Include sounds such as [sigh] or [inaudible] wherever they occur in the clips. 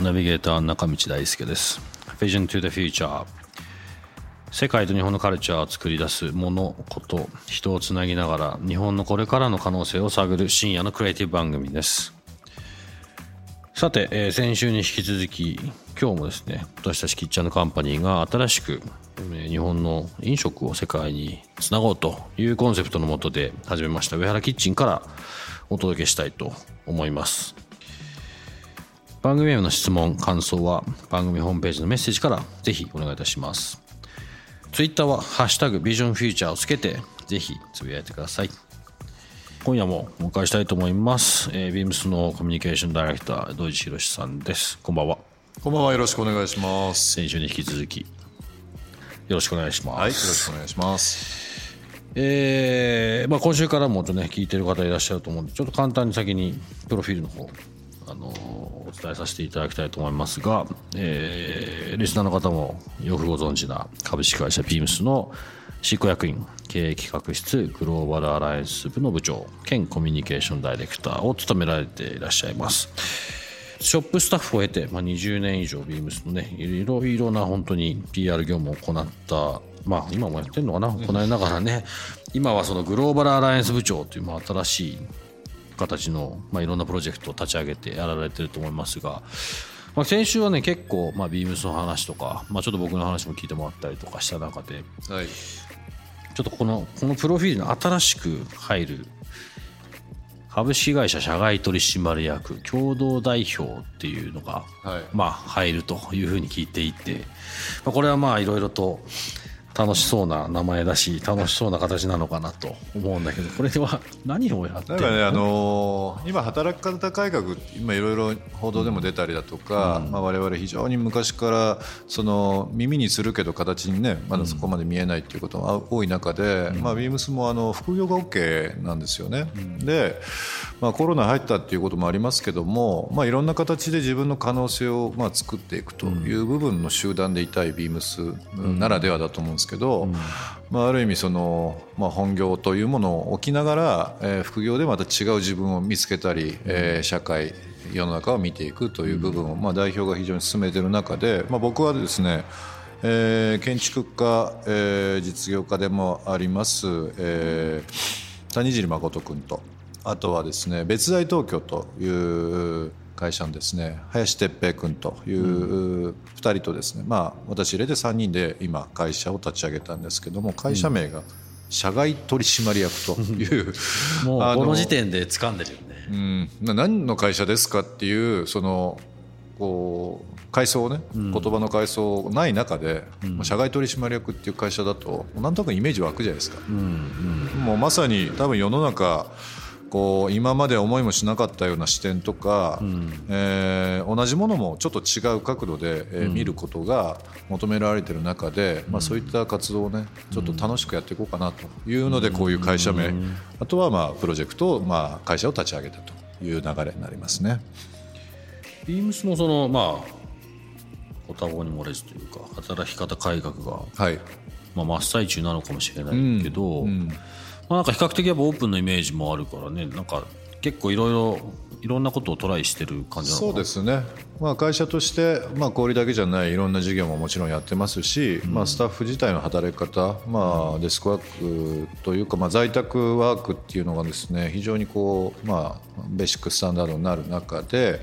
ナビゲーター中道大輔です。Vision to the Future 世界と日本のカルチャーを作り出すものこと人をつなぎながら日本のこれからの可能性を探る深夜のクリエイティブ番組です。さて、えー、先週に引き続き今日もですね私たちキッチャンのカンパニーが新しく、え、日本の飲食を世界につなごうというコンセプトのもとで始めました上原キッチンからお届けしたいと思います。番組への質問感想は番組ホームページのメッセージからぜひお願いいたします。ツイッターは「ハッシュタグビジョンフューチャー」をつけてぜひつぶやいてください。今夜もお迎えしたいと思います、えー、ビームスのコミュニケーションダイレクター土井博さんです。こんばんは。こんばんは。よろしくお願いします。先週に引き続きよろしくお願いします。はいよろしくお願いしますえーまあ、今週からもちょっとね聞いてる方いらっしゃると思うんでちょっと簡単に先にプロフィールの方あのお伝えさせていただきたいと思いますが、えー、リスナーの方もよくご存知な株式会社ビームスの執行役員経営企画室グローバルアライアンス部の部長兼コミュニケーションダイレクターを務められていらっしゃいます。ショップスタッフを経て、まあ、20年以上ビームスのねいろいろな本当に PR 業務を行ったまあ今もやってるのかな？行いながらね。今はそのグローバルアライアンス部長というまあ新しい形の、まあ、いろんなプロジェクトを立ち上げてやられてると思いますが、まあ、先週はね結構、まあ、ビームスの話とか、まあ、ちょっと僕の話も聞いてもらったりとかした中で、はい、ちょっとこのこのプロフィールに新しく入る株式会社社外取締役共同代表っていうのが、はい、まあ入るというふうに聞いていて、まあ、これはまあいろいろと楽しそうな名前だし楽しそうな形なのかなと思うんだけどこれは何をやってるの？ねあのー、今働き方改革今いろいろ報道でも出たりだとか、うん。まあ、我々非常に昔からその耳にするけど形にねまだそこまで見えないっていうことが多い中で、うん、まあ、ビームスもあの副業が OK なんですよね。うん、で、まあ、コロナ入ったっていうこともありますけども、まあ、いろんな形で自分の可能性をまあ作っていくという部分の集団でいたいビームスならではだと思うんですけど、うん、まあ、ある意味その、まあ、本業というものを置きながら、えー、副業でまた違う自分を見つけたり、えー、社会世の中を見ていくという部分を、まあ、代表が非常に進めている中で、まあ、僕はですねえー、建築家、えー、実業家でもあります、えー、谷尻誠君とあとはですね別大東京という会社のですね林哲平君という2人とですね、まあ私入れて3人で今会社を立ち上げたんですけども会社名が社外取締役という、[laughs] もうこの時点で掴んでるよね、うん、何の会社ですかっていうそのこう階層ね、言葉の階層ない中で、うん、社外取締役っていう会社だとなんとなくイメージ湧くじゃないですか、うんうん、もうまさに多分世の中こう今まで思いもしなかったような視点とか、うん、えー、同じものもちょっと違う角度で、えー、見ることが求められている中で、うん、まあ、そういった活動をねちょっと楽しくやっていこうかなというのでこういう会社名、あとはまあプロジェクトを、まあ、会社を立ち上げたという流れになりますね。ビームスのそのまあご多忙に漏れずというか働き方改革が、はい。まあ、真っ最中なのかもしれないけど、うん。うんまあ、なんか比較的やっぱオープンなイメージもあるからねなんか結構いろいろいろんなことをトライしてる感じそうですね、まあ、会社として、まあ、小売だけじゃないいろんな事業ももちろんやってますし、うん、まあ、スタッフ自体の働き方、まあ、デスクワークというか、まあ、在宅ワークっていうのがですね非常にこう、まあ、ベーシックスタンダードになる中で、うん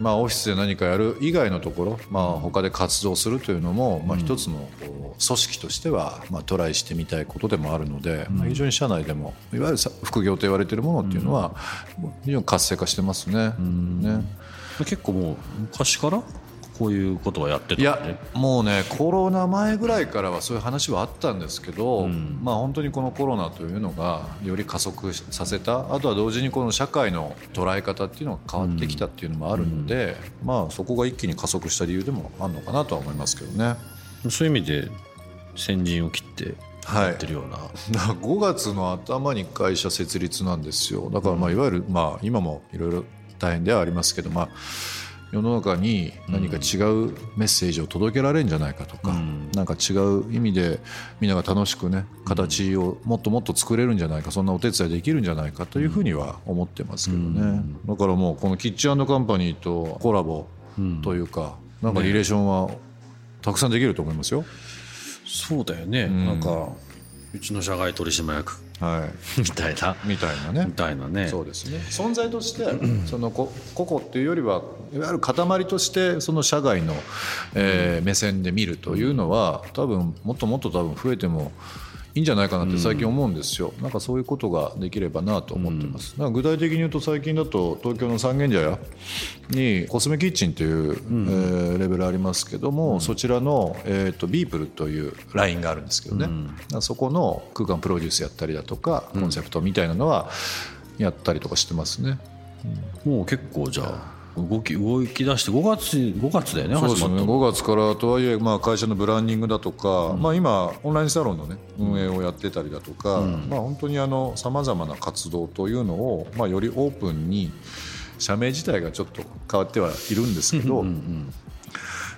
まあ、オフィスで何かやる以外のところ、まあ、他で活動するというのも、まあ、一つの組織としては、まあ、トライしてみたいことでもあるので、まあ、非常に社内でもいわゆる副業と言われているものっていうのは非常に活性化してますね。ね。結構もう昔から？こういうことはやってたいやもうねコロナ前ぐらいからはそういう話はあったんですけど、まあ本当にこのコロナというのがより加速させた。あとは同時にこの社会の捉え方っていうのが変わってきたっていうのもあるので、まあそこが一気に加速した理由でもあるのかなとは思いますけどね。そういう意味で先陣を切ってはいやってるような、5月の頭に会社設立なんですよ。だからまあいわゆるまあ今もいろいろ大変ではありますけどまあ世の中に何か違うメッセージを届けられるんじゃないかとか、なんか違う意味でみんなが楽しくね形をもっともっと作れるんじゃないかそんなお手伝いできるんじゃないかというふうには思ってますけどね、だからもうこのキッチンカンパニーとコラボというか、なんかリレーションはたくさんできると思いますよ。そうだよね、なんかうちの社外取締役はい。みたいな。みたいなね。みたいなね。そうですね。存在としてそのこ個々っていうよりはいわゆる塊としてその社外の、えー目線で見るというのは多分もっともっと多分増えてもいいんじゃないかなって最近思うんですよ、なんかそういうことができればなと思ってます、なんか具体的に言うと最近だと東京の三軒茶屋にコスメキッチンという、えーレベルありますけども、そちらの、えー、とビープルというラインがあるんですけどね、だからそこの空間プロデュースやったりだとかコンセプトみたいなのはやったりとかしてますね。もう結構じゃあ動き動き出して5月5月だよねそうですね。始まったの。5月からとはいえまあ会社のブランディングだとか、まあ、今オンラインサロンの、ね、運営をやってたりだとか、まあ、本当にさまざまな活動というのを、まあ、よりオープンに社名自体がちょっと変わってはいるんですけど。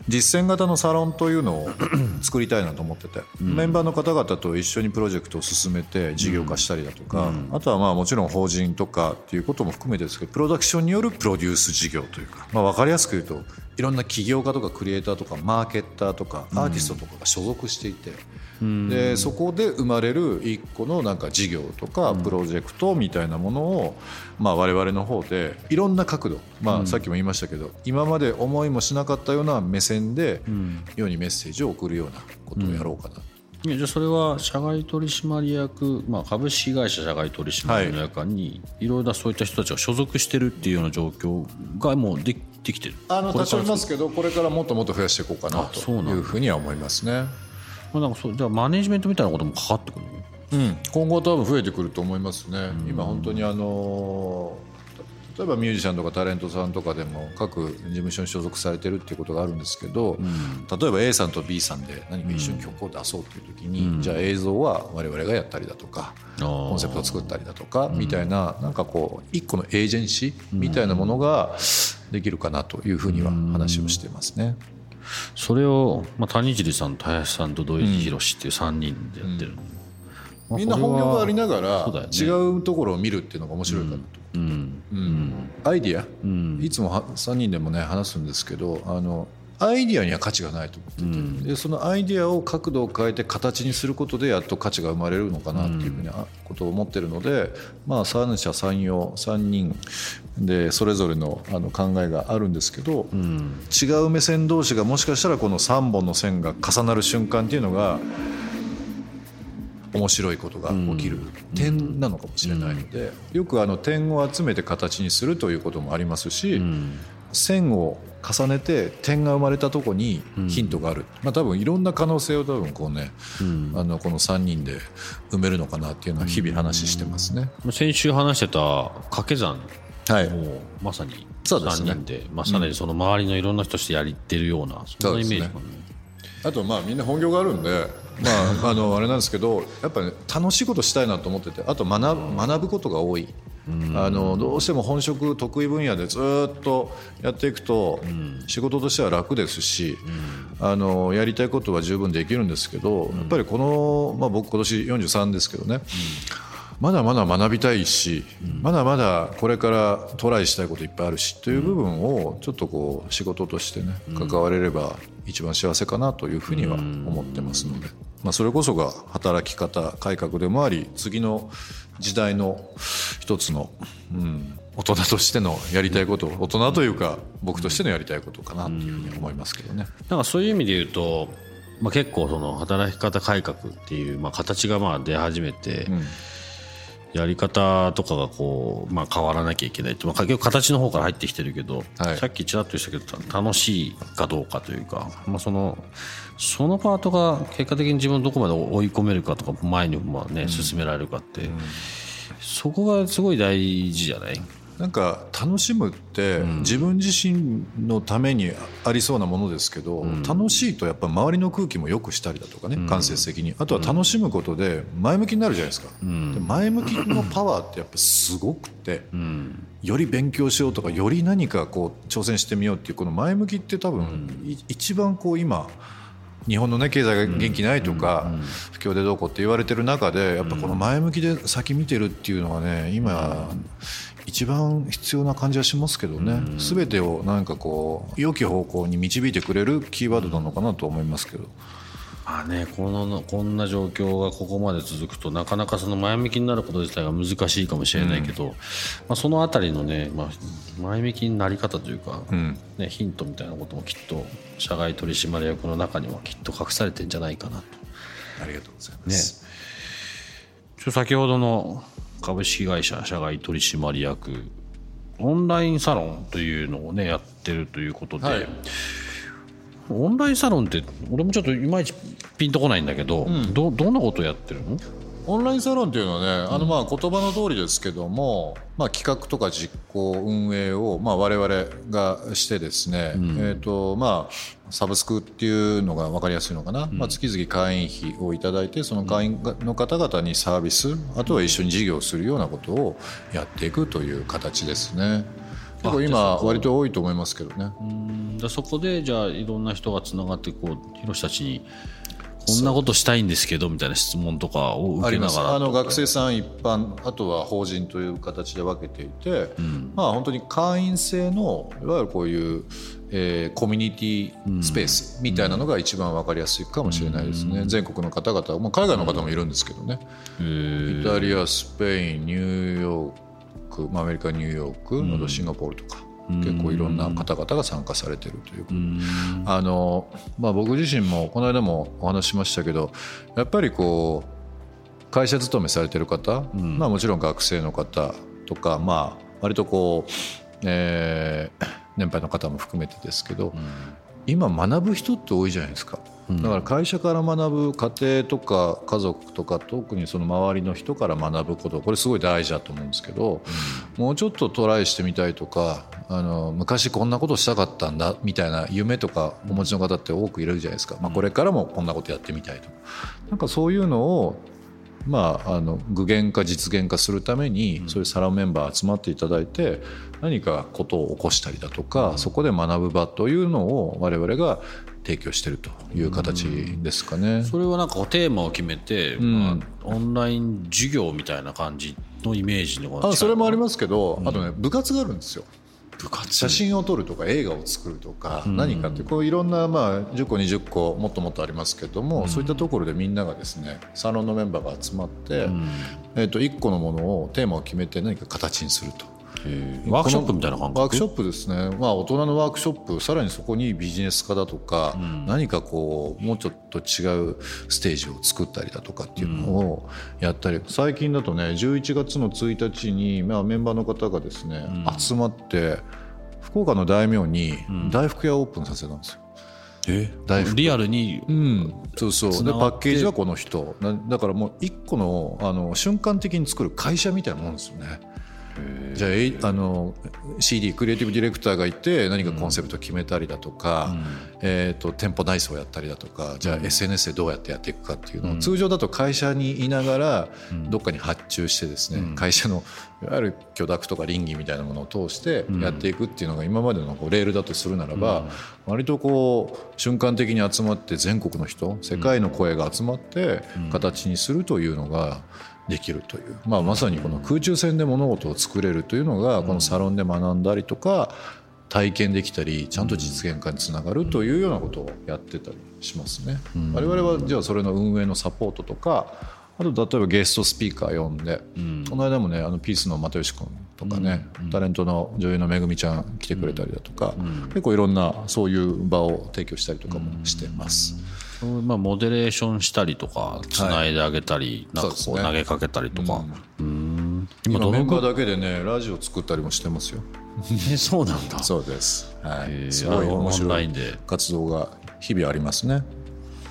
実践型のサロンというのを [clears throat] 作りたいなと思ってて、メンバーの方々と一緒にプロジェクトを進めて事業化したりだとか、あとはまあもちろん法人とかっていうことも含めてですけどプロダクションによるプロデュース事業というか、まあ、分かりやすく言うといろんな起業家とかクリエイターとかマーケッターとかアーティストとかが所属していて、でそこで生まれる一個のなんか事業とかプロジェクトみたいなものを、まあ、我々の方でいろんな角度、まあ、さっきも言いましたけど、今まで思いもしなかったような目線で世にメッセージを送るようなことをやろうかな。いやじゃあそれは社外取締役、まあ、株式会社社外取締役にいろいろなそういった人たちが所属してるっていうような状況がもうでできてる。あの多少いますけどこれからもっともっと増やしていこうかなというふうには思いますね。まあなんかそうじゃあマネジメントみたいなこともかかってくるの？うん、今後は多分増えてくると思いますね、今本当にあの例えばミュージシャンとかタレントさんとかでも各事務所に所属されてるっていうことがあるんですけど、例えば A さんと B さんで何か一緒に曲を出そうという時に、じゃあ映像は我々がやったりだとか、コンセプトを作ったりだとかみたいななんかこう一個のエージェンシーみたいなものができるかなというふうには話をしてますね。それを、まあ、谷尻さんと林さんと土井宏っていう3人でやってる、まあみんな本業がありながら違うところを見るっていうのが面白いかなと。うん。うん。アイディア、いつもは3人でもね話すんですけどあのアイディアには価値がないと思ってて、でそのアイディアを角度を変えて形にすることでやっと価値が生まれるのかなっていうふうなことを思ってるので、まあ三者三様3人でそれぞれのあの考えがあるんですけど、違う目線同士がもしかしたらこの3本の線が重なる瞬間っていうのが面白いことが起きる点なのかもしれないので、よくあの点を集めて形にするということもありますし、線を重ねて点が生まれたとこにヒントがある、まあ多分いろんな可能性を多分こうね、あのこの3人で埋めるのかなっていうのは日々話してますね。先週話してた掛け算はい。もうまさに3そうですね。人でまあ、さらにその周りのいろんな人としてやりってるようなそんなイメージかねあとまあみんな本業があるんで、まあ、[laughs] あのあれなんですけどやっぱり、ね、楽しいことしたいなと思っててあと学ぶ学ぶことが多い。あのどうしても本職得意分野でずっとやっていくと仕事としては楽ですしあのやりたいことは十分できるんですけどやっぱりこの、まあ、僕今年43ですけどねまだまだ学びたいしまだまだこれからトライしたいこといっぱいあるしという部分をちょっとこう仕事としてね関われれば一番幸せかなというふうには思ってますので、まあ、それこそが働き方改革でもあり次の時代の一つの、うん、大人としてのやりたいこと大人というか僕としてのやりたいことかなというふうに思いますけどね。なんかそういう意味で言うと、まあ、結構その働き方改革っていう、まあ、形がまあ出始めて、やり方とかがこう、まあ、変わらなきゃいけないって、まあ、結局形の方から入ってきてるけど、はい。さっきちらっと言ったけど楽しいかどうかというか、まあ、そのそのパートが結果的に自分をどこまで追い込めるかとか前にまあ、ね進められるかって、そこがすごい大事じゃない？なんか楽しむって自分自身のためにありそうなものですけど、楽しいとやっぱ周りの空気も良くしたりだとかね、間接的に。あとは楽しむことで前向きになるじゃないですか、で前向きのパワーってやっぱすごくて、より勉強しようとかより何かこう挑戦してみようっていうこの前向きって多分、い一番こう今日本の、ね、経済が元気ないとか、不況でどうこうって言われてる中でやっぱこの前向きで先見てるっていうのはね今、一番必要な感じはしますけどね、全てをなんかこう良き方向に導いてくれるキーワードなのかなと思いますけど。まあね、このこんな状況がここまで続くとなかなかその前向きになること自体が難しいかもしれないけど、まあ、そのあたりのね、まあ、前向きになり方というか、んね、ヒントみたいなこともきっと社外取締役の中にはきっと隠されてんじゃないかなと。ありがとうございまね、す。ちょ先ほどの株式会社社外取締役オンラインサロンというのをねやってるということで、はい。オンラインサロンって俺もちょっといまいちピンとこないんだけど、どどんなことやってるの？オンラインサロンというのはね、あのまあ言葉の通りですけども、まあ、企画とか実行運営をまあ我々がしてですね、えっ、とまあサブスクっていうのが分かりやすいのかな、まあ、月々会員費をいただいてその会員の方々にサービスあとは一緒に事業をするようなことをやっていくという形ですね。結構今割と多いと思いますけどね。うん。でそこでじゃあいろんな人がつながってこう広瀬たちにこんなことしたいんですけどみたいな質問とかを受けながらあの学生さん一般あとは法人という形で分けていて、まあ本当に会員制のいわゆるこういう、えーコミュニティスペースみたいなのが一番分かりやすいかもしれないですね、全国の方々、まあ、海外の方もいるんですけどね、イタリアスペインニューヨーク、まあ、アメリカニューヨーク、あとシンガポールとか。結構いろんな方々が参加されてるということ。あの、まあ、僕自身もこの間もお話ししましたけどやっぱりこう会社勤めされてる方、まあ、もちろん学生の方とか、まあ、割とこう、えー年配の方も含めてですけど、今学ぶ人って多いじゃないですか。だから会社から学ぶ家庭とか家族とか特にその周りの人から学ぶことこれすごい大事だと思うんですけど、もうちょっとトライしてみたいとかあの昔こんなことしたかったんだみたいな夢とかお持ちの方って多くいるじゃないですか、まあ、これからもこんなことやってみたいと。かなんかそういうのをまあ、あの具現化実現化するために、そういうサロンメンバー集まっていただいて何かことを起こしたりだとか、そこで学ぶ場というのを我々が提供しているという形ですかね。それはなんかテーマを決めて、まあ、オンライン授業みたいな感じのイメージのあそれもありますけど、あとね部活があるんですよ。部活。写真を撮るとか映画を作るとか何かってこういろんなまあ10個20個もっともっとありますけどもそういったところでみんながですねサロンのメンバーが集まってえーと1個のものをテーマを決めて何か形にすると。ワークショップみたいな感覚？ワークショップですね、まあ、大人のワークショップさらにそこにビジネス化だとか、何かこうもうちょっと違うステージを作ったりだとかっていうのをやったり、最近だとね11月の1日に、まあ、メンバーの方がですね、集まって福岡の大名に大福屋をオープンさせたんですよ。え？大福。リアルにうん、そうそう。でパッケージはこの人。なだからもう一個のあの瞬間的に作る会社みたいなもんですよね。じゃあえあの CD クリエイティブディレクターがいて何かコンセプトを決めたりだとか、えー、と店舗内装をやったりだとかじゃあ SNS でどうやってやっていくかっていうのを、通常だと会社にいながらどっかに発注してですね、会社のいわゆる許諾とか倫理みたいなものを通してやっていくっていうのが今までのこうレールだとするならば、割とこう瞬間的に集まって全国の人世界の声が集まって形にするというのができるという、まあ、まさにこの空中戦で物事を作れるというのがこのサロンで学んだりとか体験できたりちゃんと実現化につながるというようなことをやってたりしますね。我々はじゃあそれの運営のサポートとかあと例えばゲストスピーカー呼んで、この間もねあのピースの又吉君とかね、タレントの女優のめぐみちゃん来てくれたりだとか、結構いろんなそういう場を提供したりとかもしてます。まあ、モデレーションしたりとかつないであげたり、なんかこそう投げかけたりとか、うーん。今どのぐメンバーだけでねラジオ作ったりもしてますよ。え [laughs] そうなんだ。そうです。はい。すごい面白い活動が日々ありますね。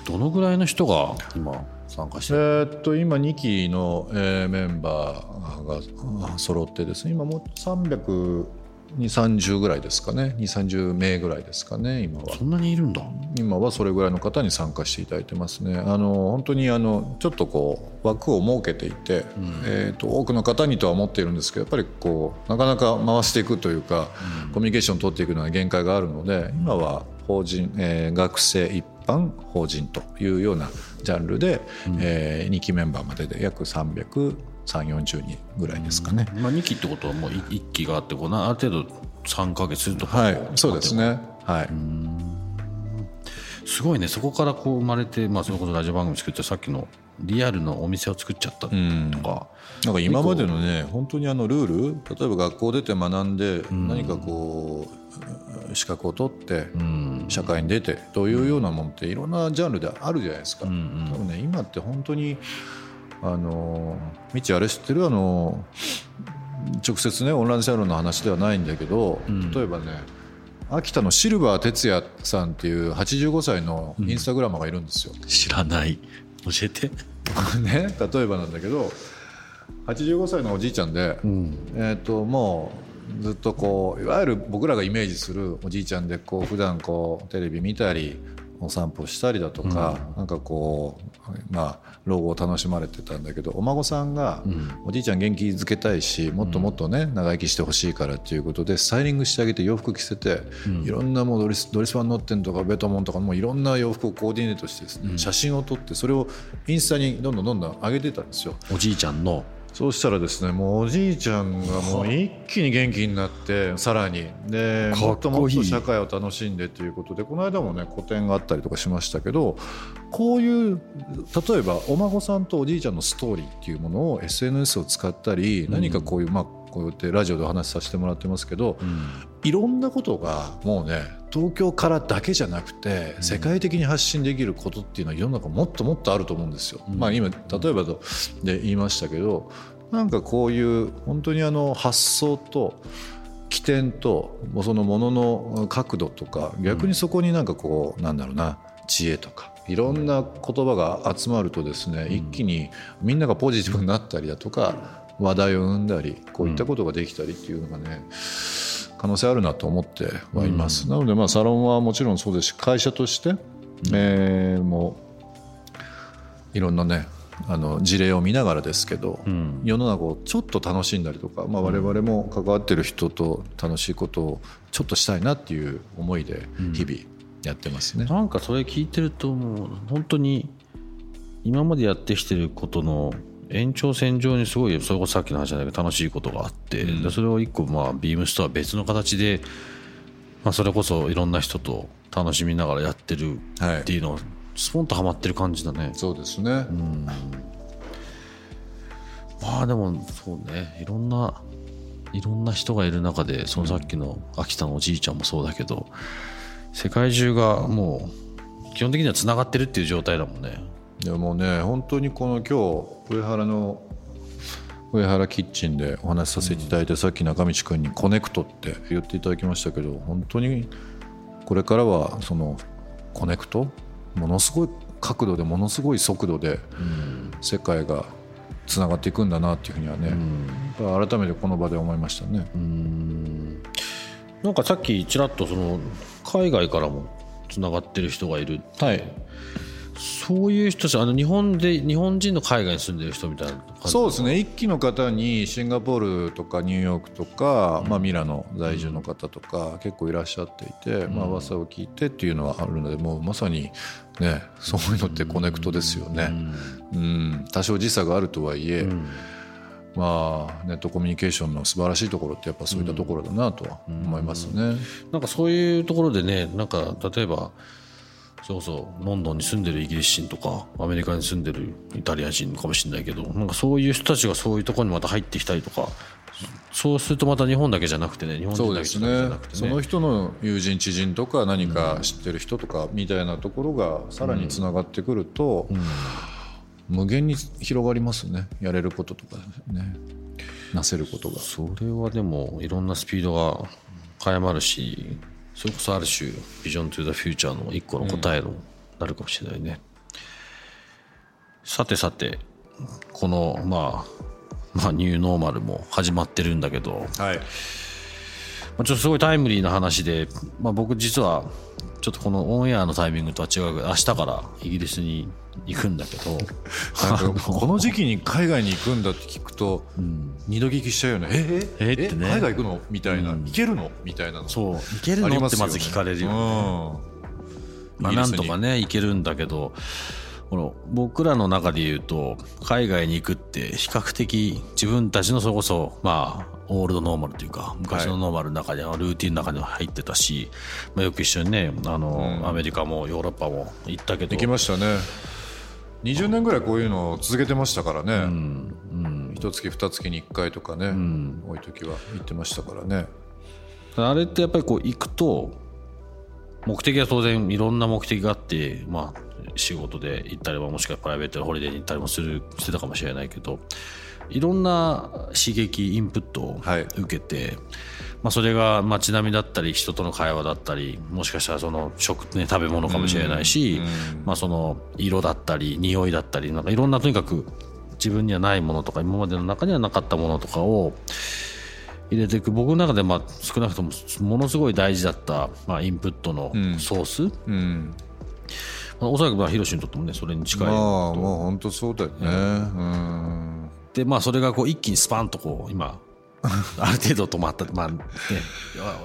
どのぐらいの人が今参加してえるーっと今2期の、えーメンバーがあ揃ってですね。今もう32030ぐらいですかね。230名ぐらいですかね今は。そんなにいるんだ。今はそれぐらいの方に参加していただいてますね。あの本当にあのちょっとこう枠を設けていて、えーっと多くの方にとは思っているんですけどやっぱりこうなかなか回していくというか、コミュニケーションを取っていくのは限界があるので今は法人、えー学生一般法人というようなジャンルで、え2期メンバーまでで約300 3 4 0人ぐらいですかね。まあ、2期ってことはもう1期があってこうなある程度3か月とか。はい、そうですね。はい。すごいね。そこからこう生まれて、まあ、それこそラジオ番組作ってさっきのリアルのお店を作っちゃったとか、なんか今までのね本当にあのルール例えば学校出て学んで何かこう資格を取って社会に出てというようなもんっていろんなジャンルであるじゃないですか。多分ね今って本当にあの未知あれ知ってる？あの直接ねオンラインサロンの話ではないんだけど、例えばね秋田のシルバー哲也さんっていう85歳のインスタグラマーがいるんですよ。知らない。教えて。[laughs] ね、例えばなんだけど85歳のおじいちゃんで、えー、ともうずっとこういわゆる僕らがイメージするおじいちゃんでこう普段こうテレビ見たりお散歩したりだとか、なんかこうまあ老後を楽しまれてたんだけどお孫さんが、おじいちゃん元気づけたいしもっともっとね長生きしてほしいからっていうことでスタイリングしてあげて洋服着せて、いろんなもうドリスドリスファン乗ってんとかベトモンとかもういろんな洋服をコーディネートしてですね、写真を撮ってそれをインスタにどんどんどんどん上げてたんですよ。おじいちゃんのそうしたらですねもうおじいちゃんがもう一気に元気になってさらに。でもっともっと社会を楽しんでということでこの間もね個展があったりとかしましたけどこういう例えばお孫さんとおじいちゃんのストーリーっていうものを SNS を使ったり何かこういう、まあこうやってラジオでお話しさせてもらってますけど、いろんなことがもうね東京からだけじゃなくて世界的に発信できることっていうのは世の中もっともっとあると思うんですよ。まあ、今例えばとで言いましたけどなんかこういう本当にあの発想と起点とそのものの角度とか逆にそこになんかこうなんだろうな知恵とかいろんな言葉が集まるとですね一気にみんながポジティブになったりだとか話題を生んだりこういったことができたりっていうのがね可能性あるなと思ってはいます。なのでまあサロンはもちろんそうですし会社としてえーもういろんなねあの事例を見ながらですけど、世の中をちょっと楽しんだりとか、まあ、我々も関わってる人と楽しいことをちょっとしたいなっていう思いで日々やってますね。なんかそれ聞いてるともう本当に今までやってきてることの延長線上にすごいそれこそさっきの話じゃないけど楽しいことがあって、でそれを一個まあビームスとは別の形で、まあ、それこそいろんな人と楽しみながらやってるっていうのをスポンとはまってる感じだね。そうですね、まあでもそうね。いろんないろんな人がいる中でそのさっきの秋田のおじいちゃんもそうだけど世界中がもう基本的にはつながってるっていう状態だもんね。でもね本当にこの今日上原の上原キッチンでお話しさせていただいて、さっき中道君に「コネクト」って言っていただきましたけど本当にこれからはそのコネクト？ものすごい角度でものすごい速度で世界がつながっていくんだなっていうふうにはね、やっぱ改めてこの場で思いましたね。なんかさっきちらっとその海外からもつながってる人がいるはいそういう人たちあの日本で日本人の海外に住んでる人みたいなそうですね。一期の方にシンガポールとかニューヨークとか、まあ、ミラノ在住の方とか結構いらっしゃっていて、まあ噂を聞いてっていうのはあるのでもうまさにねそういうのってコネクトですよね。うん。多少時差があるとはいえ、まあ、ネットコミュニケーションの素晴らしいところってやっぱそういったところだなとは思いますね。なんかそういうところでねなんか例えばそれこそロンドンに住んでるイギリス人とかアメリカに住んでるイタリア人かもしれないけどなんかそういう人たちがそういうところにまた入ってきたりとかそうするとまた日本だけじゃなくてね日本人だけじゃなくてその人の友人知人とか何か知ってる人とかみたいなところがさらにつながってくると、無限に広がりますね。やれることとかね。なせることが。それはでもいろんなスピードが早まるしそれこそある種ビジョン・トゥ・ザ・フューチャーの一個の答えのなるかもしれないね、さてさてこのまあまあニューノーマルも始まってるんだけど、はい。まあ、ちょっとすごいタイムリーな話で、まあ、僕実はちょっとこのオンエアのタイミングとは違うけど明日からイギリスに行くんだけどなんかこの時期に海外に行くんだって聞くと二度聞きしちゃうよね。えええってね。海外行くの？みたいな、行けるの？みたいなの。そう。行けるありますよねのってまず聞かれるよね。うん。まあ、なんとかね行けるんだけどこの僕らの中で言うと海外に行くって比較的自分たちのそれこそまあオールドノーマルというか昔のノーマルの中にはルーティンの中には入ってたし、まあ、よく一緒にねあの、アメリカもヨーロッパも行ったけど行きましたね20年ぐらいこういうのを続けてましたからね、一月二月に1回とかね、多い時は行ってましたからね。あれってやっぱりこう行くと目的は当然いろんな目的があってまあ仕事で行ったりももしくはプライベートでホリデーに行ったりもするしてたかもしれないけどいろんな刺激インプットをはい。受けて、まあ、それが街並みだったり人との会話だったりもしかしたらその食、ね、食べ物かもしれないし、まあ、その色だったり匂いだったりなんかいろんなとにかく自分にはないものとか今までの中にはなかったものとかを入れていく。僕の中でまあ少なくともものすごい大事だった、まあ、インプットのソース、うん。まあおそらくまあヒロシにとってもねそれに近いまあのと。もう本当そうだよね。うん。でまあそれがこう一気にスパンとこう今 [laughs] ある程度止まった。まあね。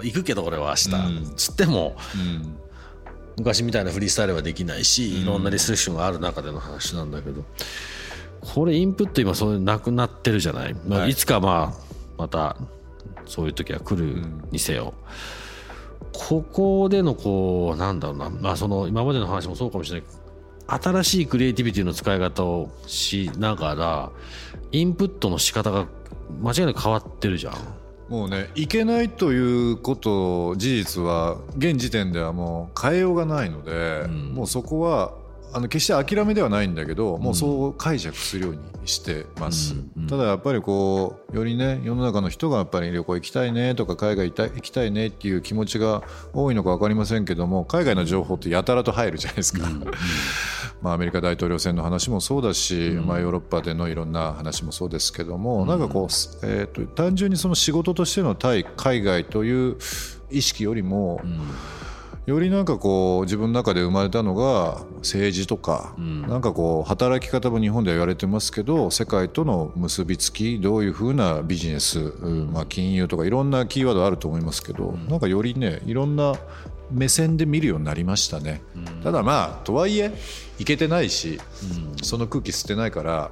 行くけど俺は明日、つってもうん。昔みたいなフリースタイルはできないしいろんなリストリクションがある中での話なんだけどこれインプット今それなくなってるじゃない、まあ、はい。いつかまあまたそういう時は来るにせよ、ここでのこうなんだろうな、まあ、その今までの話もそうかもしれない。新しいクリエイティビティの使い方をしながらインプットの仕方が間違いなく変わってるじゃん。もうねいけないということ事実は現時点ではもう変えようがないので、もうそこはあの決して諦めではないんだけど、もうそう解釈するようにしてます、ただやっぱりこうよりね世の中の人がやっぱり旅行行きたいねとか海外行きたいねっていう気持ちが多いのか分かりませんけども海外の情報ってやたらと入るじゃないですか、[laughs] まあ、アメリカ大統領選の話もそうだし、まあ、ヨーロッパでのいろんな話もそうですけども、なんかこう、えー、と単純にその仕事としての対海外という意識よりも、よりなんかこう自分の中で生まれたのが政治とか、なんかこう働き方も日本では言われてますけど世界との結びつきどういうふうなビジネス、まあ、金融とかいろんなキーワードあると思いますけど、なんかよりねいろんな目線で見るようになりましたね、ただまあとはいえいけてないし、その空気吸ってないから、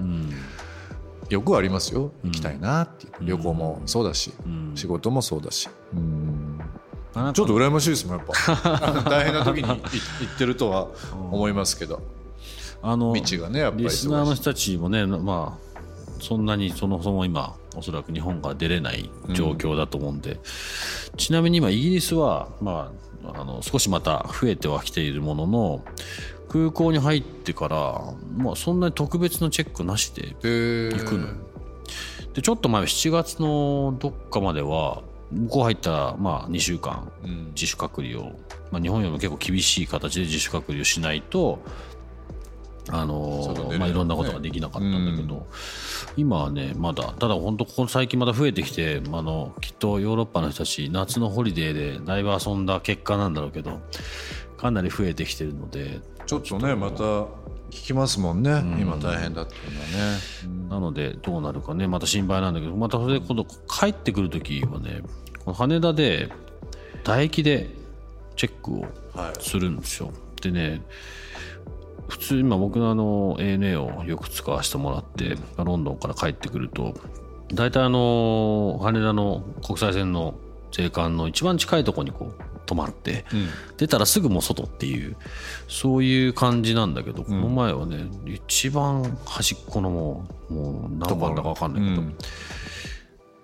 欲はありますよ。行きたいなっていう、旅行もそうだし、仕事もそうだし、うんちょっと羨ましいですもんやっぱ。[laughs] 大変な時にい行ってるとは思いますけど、あの道がねやっぱりリスナーの人たちもねまあそんなにそもそも今おそらく日本が出れない状況だと思うんで、ちなみに今イギリスはまああの少しまた増えてはきているものの空港に入ってから、まあ、そんなに特別なチェックなしでで行くの。でちょっと前7月のどっかまでは向こう入ったらまあ2週間自主隔離を、まあ、日本よりも結構厳しい形で自主隔離をしないとあの外出れないまあ、いろんなことができなかったんだけど、今はねまだただ本当ここ最近また増えてきてあのきっとヨーロッパの人たち夏のホリデーでだいぶ遊んだ結果なんだろうけどかなり増えてきてるのでちょっとねまた聞きますもんね、今大変だっていうのはね、なのでどうなるかね。また心配なんだけど。またそれで今度帰ってくる時はねこの羽田で唾液でチェックをはいするんですよ。でね普通今僕のあの ANA をよく使わせてもらって、ロンドンから帰ってくると大体あの羽田の国際線の税関の一番近いところにこう止まって、出たらすぐもう外っていうそういう感じなんだけど、この前はね一番端っこのもうもう何番だか分かんないけど、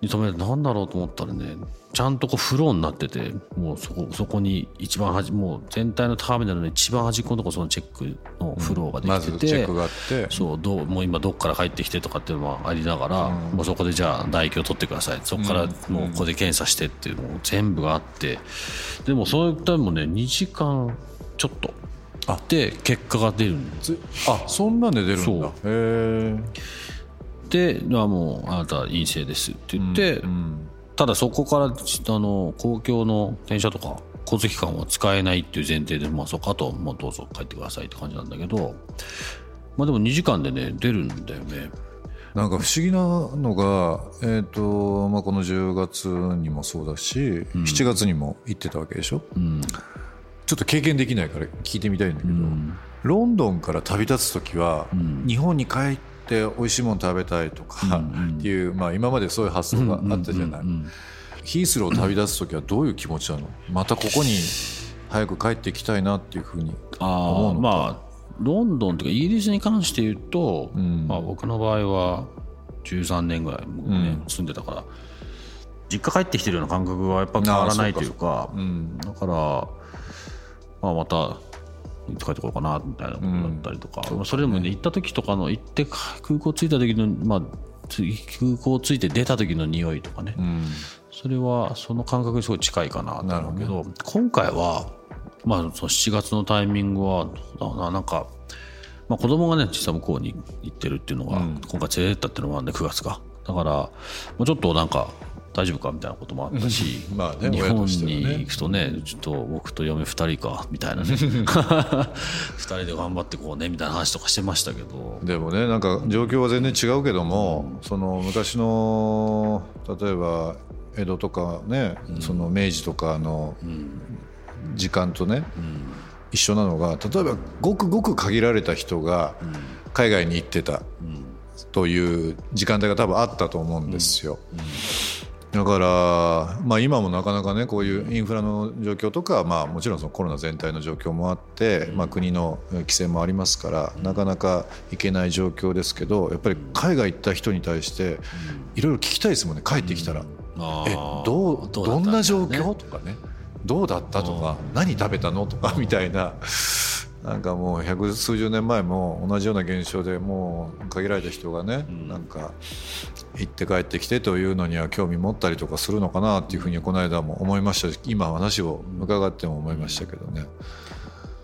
に止めるなんだろうと思ったらねちゃんとこうフローになっててもうそこそこに一番端もう全体のターミナルの一番端っこのとこそのチェックのフローがでまきてて、ずチェックがあって。そうどうもう今どっから帰ってきてとかっていうのもありながら、もうそこでじゃあ唾液を取ってください。そこからもうここで検査してっていうのも全部があってでもそういったのもね2時間ちょっとあで結果が出るんつあそんなんで出るんそう。だへえで「あもうあなた陰性です」って言って、ただそこからあの公共の電車とか交通機関は使えないっていう前提で、まあ、そこあともうどうぞ帰ってくださいって感じなんだけど、まあ、でも2時間でね出るんだよね。なんか不思議なのが、えーとまあ、この10月にもそうだし、7月にも行ってたわけでしょ、うん。ちょっと経験できないから聞いてみたいんだけど、ロンドンから旅立つ時は、日本に帰って美味しいもの食べたいとかっていう、まあ、今までそういう発想があったじゃない、ヒースロー旅立つ時はどういう気持ちなの？またここに早く帰ってきたいなっていうふうにあ思うのまあロンドンとかイギリスに関して言うと、まあ、僕の場合は13年ぐらい僕ね、住んでたから実家帰ってきてるような感覚はやっぱ変わらないというかだから、まあ、またいつ帰ってこようかなみたいなことだったりとか、まあそれでもね行った時とかの行って空港着いた時の、まあ、つ空港着いて出た時の匂いとかね、それはその感覚にすごい近いかなと思うけど今回は、まあ、その7月のタイミングはななんか、まあ、子供がね実際向こうに行ってるっていうのが、今回連れてったっていうのもあるんで9月かだから、まあ、ちょっとなんか大丈夫かみたいなこともあったし、まあね日本に行くとねちょっと僕と嫁2人かみたいなね。[laughs] 2人で頑張ってこうねみたいな話とかしてましたけど。でもねなんか状況は全然違うけども、その昔の例えば江戸とかね、その明治とかの時間とね、一緒なのが例えばごくごく限られた人が海外に行ってたという時間帯が多分あったと思うんですよ。だから、まあ、今もなかなかねこういうインフラの状況とか、まあ、もちろんそのコロナ全体の状況もあって、まあ、国の規制もありますからなかなか行けない状況ですけどやっぱり海外行った人に対していろいろ聞きたいですもんね帰ってきたら。あえー。どうどんな状況とかね。どうだったとか。何食べたのとかみたいななんかもう百数十年前も同じような現象でもう限られた人がね、なんか行って帰ってきてというのには興味持ったりとかするのかなっていうふうにこの間も思いました。し今話を伺っても思いましたけどね。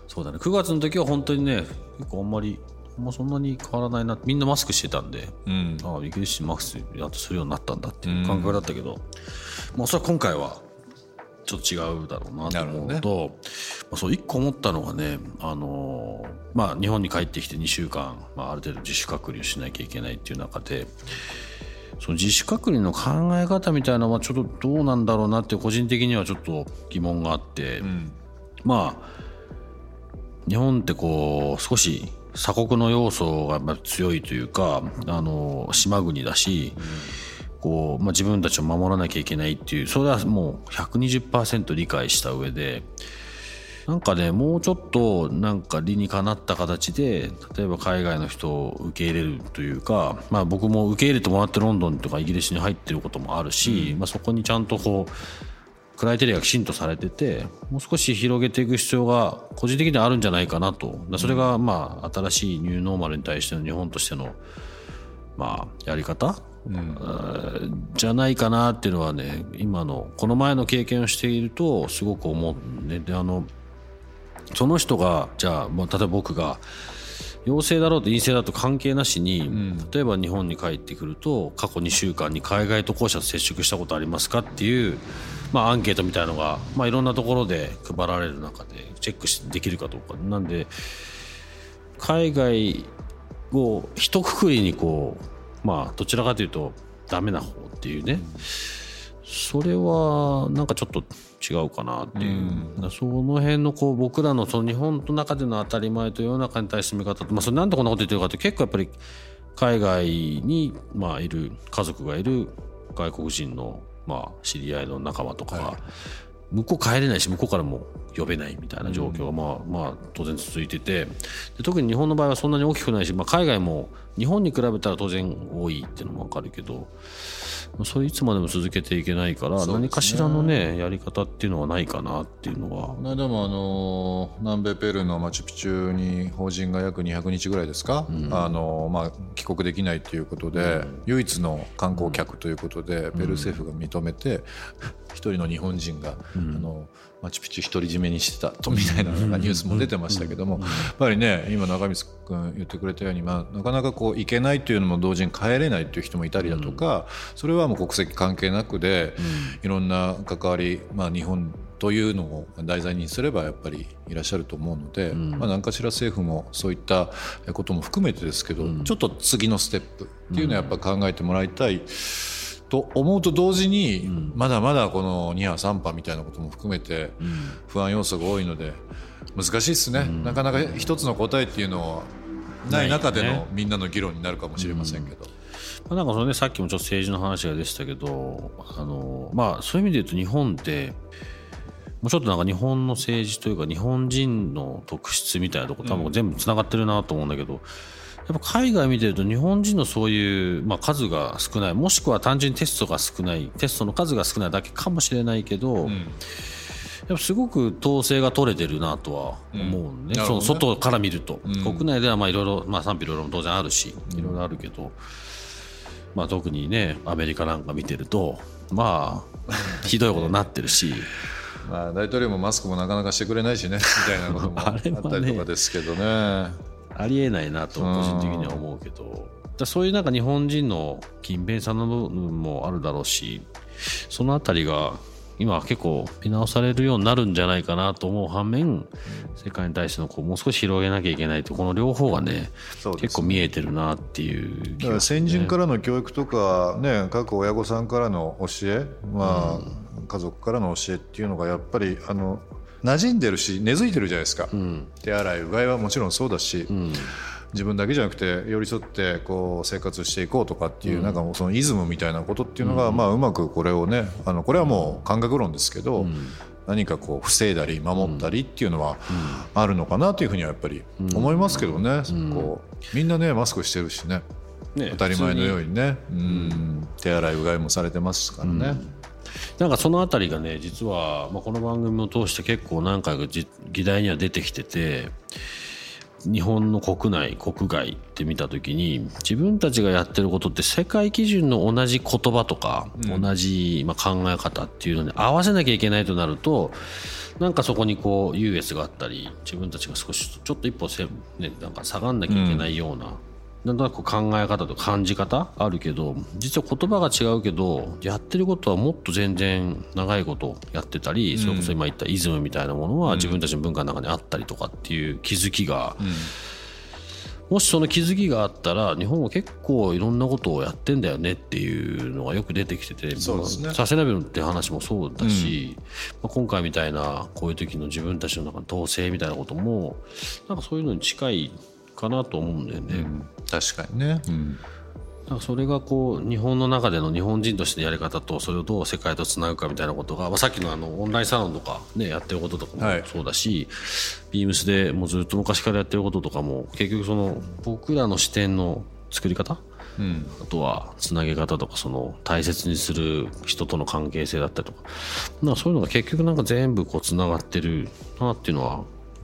そうだね。9月の時は本当にね結構あんまりあんまそんなに変わらないなみんなマスクしてたんで、うん。ああイギリス人マスクやっとするようになったんだっていう感覚だったけど、まあそれは今回はちょっと違うだろうなと思うと、まあ、そう一個思ったのがね、あのーまあ、日本に帰ってきて2週間、まあ、ある程度自主隔離をしなきゃいけないっていう中でその自主隔離の考え方みたいなのはちょっとどうなんだろうなって個人的にはちょっと疑問があって、まあ日本ってこう少し鎖国の要素がまあ強いというかあの島国だし、こうまあ、自分たちを守らなきゃいけないっていうそれはもう120%理解した上でなんかねもうちょっとなんか理にかなった形で例えば海外の人を受け入れるというか、まあ、僕も受け入れてもらってロンドンとかイギリスに入ってることもあるし、まあ、そこにちゃんとこうクライテリアがきちんとされててもう少し広げていく必要が個人的にはあるんじゃないかなと。それがまあ新しいニューノーマルに対しての日本としてのまあやり方、じゃないかなっていうのはね今のこの前の経験をしているとすごく思うね。であのその人がじゃあもう例えば僕が陽性だろうと陰性だと関係なしに、例えば日本に帰ってくると過去2週間に海外渡航者と接触したことありますかっていう、まあ、アンケートみたいのが、まあ、いろんなところで配られる中でチェックしできるかどうか。なんで海外を一括りにこうまあどちらかというとダメな方っていうね、それはなんかちょっと違うかなっていう、だからその辺のこう僕らのその日本の中での当たり前と世の中に対する見方と、まあ、それなんでこんなこと言ってるかって結構やっぱり海外にまあいる家族がいる外国人のまあ知り合いの仲間とかが、向こう帰れないし向こうからも呼べないみたいな状況がまあまあ当然続いててで特に日本の場合はそんなに大きくないし、まあ、海外も日本に比べたら当然多いっていうのも分かるけどそれいつまでも続けていけないから、何かしらのねやり方っていうのはないかなっていうのは。この間もあの南米ペルーのマチュピチュに法人が約200日ぐらいですか、あのまあ、帰国できないということで、唯一の観光客ということで、ペルー政府が認めて [laughs] 一人の日本人が、あのマチュピチュ独り占めにしてたとみたいなニュースも出てましたけども、やっぱりね今中光君言ってくれたように、まあ、なかなかこう行けないというのも同時に帰れないという人もいたりだとか、それはもう国籍関係なくで、いろんな関わり、まあ、日本というのを題材にすればやっぱりいらっしゃると思うので、まあ、何かしら政府もそういったことも含めてですけど、ちょっと次のステップっていうのはやっぱ考えてもらいたい。と思うと同時に、まだまだこの2波3波みたいなことも含めて不安要素が多いので難しいですね、なかなか一つの答えっていうのはない中でのみんなの議論になるかもしれませんけど。まあなんかそのねさっきもちょっと政治の話が出てたけどあのまあそういう意味で言うと日本ってもうちょっとなんか日本の政治というか日本人の特質みたいなとこ多分全部つながってるなと思うんだけど、やっぱ海外見てると日本人のそういう、まあ、数が少ない。もしくは単純にテストが少ない。テストの数が少ないだけかもしれないけど、やっぱすごく統制が取れてるなとは思うね,、うん。その外から見ると、国内ではまあいろいろ、まあ、賛否いろいろ当然あるしいろいろあるけど、まあ、特にねアメリカなんか見てるとまあ [laughs] ひどいことになってるし。まあ、大統領もマスクもなかなかしてくれないしねみたいなこともあったりとかですけどね。[laughs] ありえないなと個人的には思うけど、だそういうなんか日本人の勤勉さの部分もあるだろうしそのあたりが今は結構見直されるようになるんじゃないかなと思う反面世界に対してのこうもう少し広げなきゃいけないとこの両方がねね。結構見えてるなっていうだから気がする先人からの教育とか、ね、各親御さんからの教え、まあ家族からの教えっていうのがやっぱりあの馴染んでるし根付いてるじゃないですか、手洗いうがいはもちろんそうだし、自分だけじゃなくて寄り添ってこう生活していこうとかっていう、なんかもうそのイズムみたいなことっていうのが、まあ、うまくこれをねあのこれはもう感覚論ですけど、何かこう防いだり守ったりっていうのはあるのかなというふうにはやっぱり思いますけどね、こうみんなねマスクしてるしね。ね当たり前のようにね、うん、手洗いうがいもされてますからね。なんかそのあたりがね実は、まあ、この番組を通して結構何回かじ議題には出てきてて日本の国内国外って見た時に自分たちがやってることって世界基準の同じ言葉とか、同じ、まあ、考え方っていうのに合わせなきゃいけないとなるとなんかそこにこう優越があったり自分たちが少しちょっと一歩せ、ね、なんか下がんなきゃいけないような。なんとなく考え方と感じ方あるけど実は言葉が違うけどやってることはもっと全然長いことやってたり、それこそ今言ったイズムみたいなものは自分たちの文化の中にあったりとかっていう気づきが、もしその気づきがあったら日本は結構いろんなことをやってんだよねっていうのがよく出てきててそうですね。サステナブルって話もそうだし、まあ、今回みたいなこういう時の自分たちの中の統制みたいなこともなんかそういうのに近いかなと思うんだよね。確かにね、うん。なんかそれがこう日本の中での日本人としてのやり方とそれをどう世界とつなぐかみたいなことが、まあ、さっきのあのオンラインサロンとか、ね、やってることとかもはい。そうだし、ビームスでもうずっと昔からやってることとかも結局その僕らの視点の作り方うん。あとはつなげ方とかその大切にする人との関係性だったりとか。かそういうのが結局なんか全部こうつながってるなっていうのは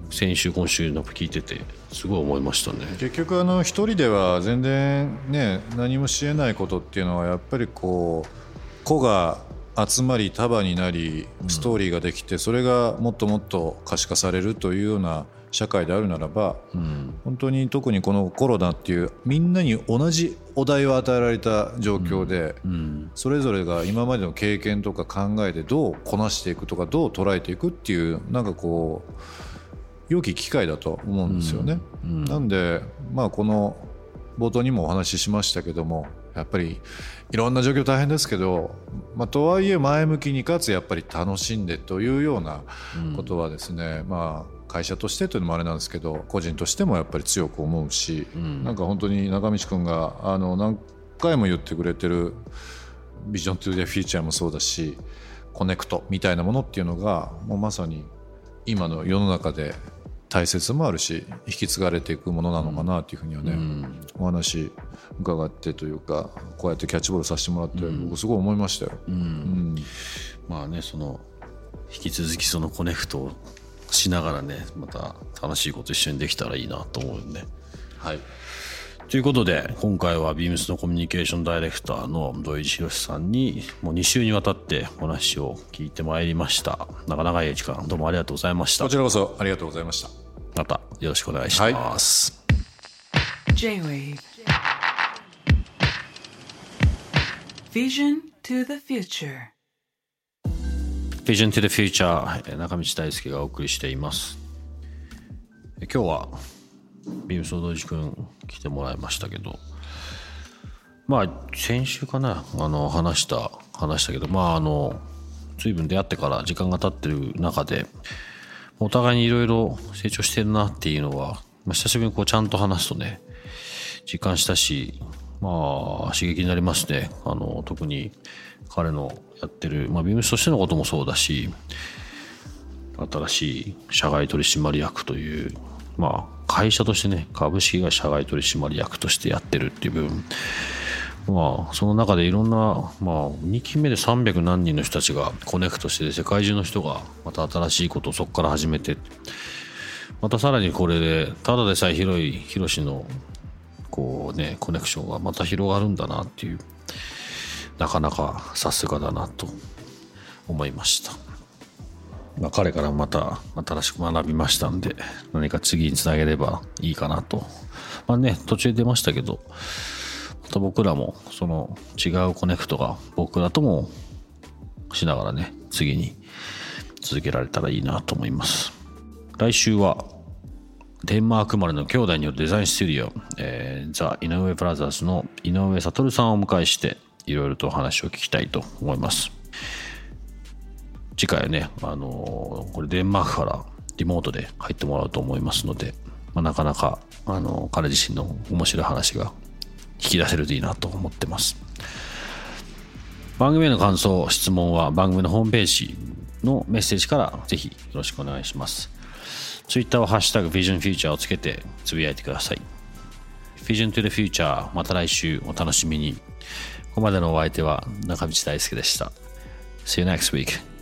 先週今週なんか聞いててすごい思いましたね。結局あの一人では全然ね何もしえないことっていうのはやっぱりこう個が集まり束になりストーリーができてそれがもっともっと可視化されるというような社会であるならば、本当に特にこのコロナっていうみんなに同じお題を与えられた状況で、それぞれが今までの経験とか考えでどうこなしていくとかどう捉えていくっていうなんかこう良き機会だと思うんですよね。なんで、まあ、この冒頭にもお話ししましたけどもやっぱりいろんな状況大変ですけど、まあ、とはいえ前向きにかつやっぱり楽しんでというようなことはですね、まあ会社としてというのもあれなんですけど個人としてもやっぱり強く思うし、なんか本当に中道君があの何回も言ってくれてる「ビジョン・トゥ・ザ・フューチャー」もそうだしコネクトみたいなものっていうのがもうまさに今の世の中で大切もあるし引き継がれていくものなのかなというふうにはね、うん、お話伺ってというかこうやってキャッチボールさせてもらって僕すごい思いましたよ。うん、うん、まあねその引き続きそのコネクトをしながらねまた楽しいこと一緒にできたらいいなと思うんで。はいということで、今回はビームスのコミュニケーションダイレクターの土井博さんに、もう2週にわたってお話を聞いてまいりました。なかなかいい時間、どうもありがとうございました。こちらこそありがとうございました。またよろしくお願いします。はい、J-Wave Vision to the Future Vision to the Future 中道大輔がお送りしています今日はビームソードジ君来てもらいましたけど。まあ先週かなあの話した話したけどまああの随分出会ってから時間が経ってる中でお互いにいろいろ成長してるなっていうのは、まあ、久しぶりにこうちゃんと話すとね実感したしまあ刺激になりますね。あの特に彼のやってる、まあ、ビームスとしてのこともそうだし新しい社外取締役というまあ会社としてね株式会社外取締役としてやってるっていう部分まあその中でいろんな、まあ、2期目で300何人の人たちがコネクトして世界中の人がまた新しいことをそこから始めてまたさらにこれでただでさえ広い広しのこうねコネクションがまた広がるんだなっていうなかなかさすがだなと思いました。まあ、彼からまた新しく学びましたんで、何か次につなげればいいかなと。まあね、途中出ましたけど、また僕らもその違うコネクトが僕らともしながらね、次に続けられたらいいなと思います。来週はデンマーク生まれの兄弟によるデザインスタジオ、えー、ザ・井上ブラザーズの井上悟さんをお迎えしていろいろとお話を聞きたいと思います。次回はね、あのー、これデンマークからリモートで入ってもらうと思いますので、まあ、なかなか、あのー、彼自身の面白い話が引き出せるといいなと思ってます。番組への感想、質問は番組のホームページのメッセージからぜひよろしくお願いします。Twitter はハッシュタグ VisionFuture をつけてつぶやいてください。Vision to the Future また来週お楽しみに。ここまでのお相手は中道大輔でした。See you next week.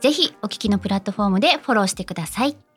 ぜひお聞きのプラットフォームでフォローしてください。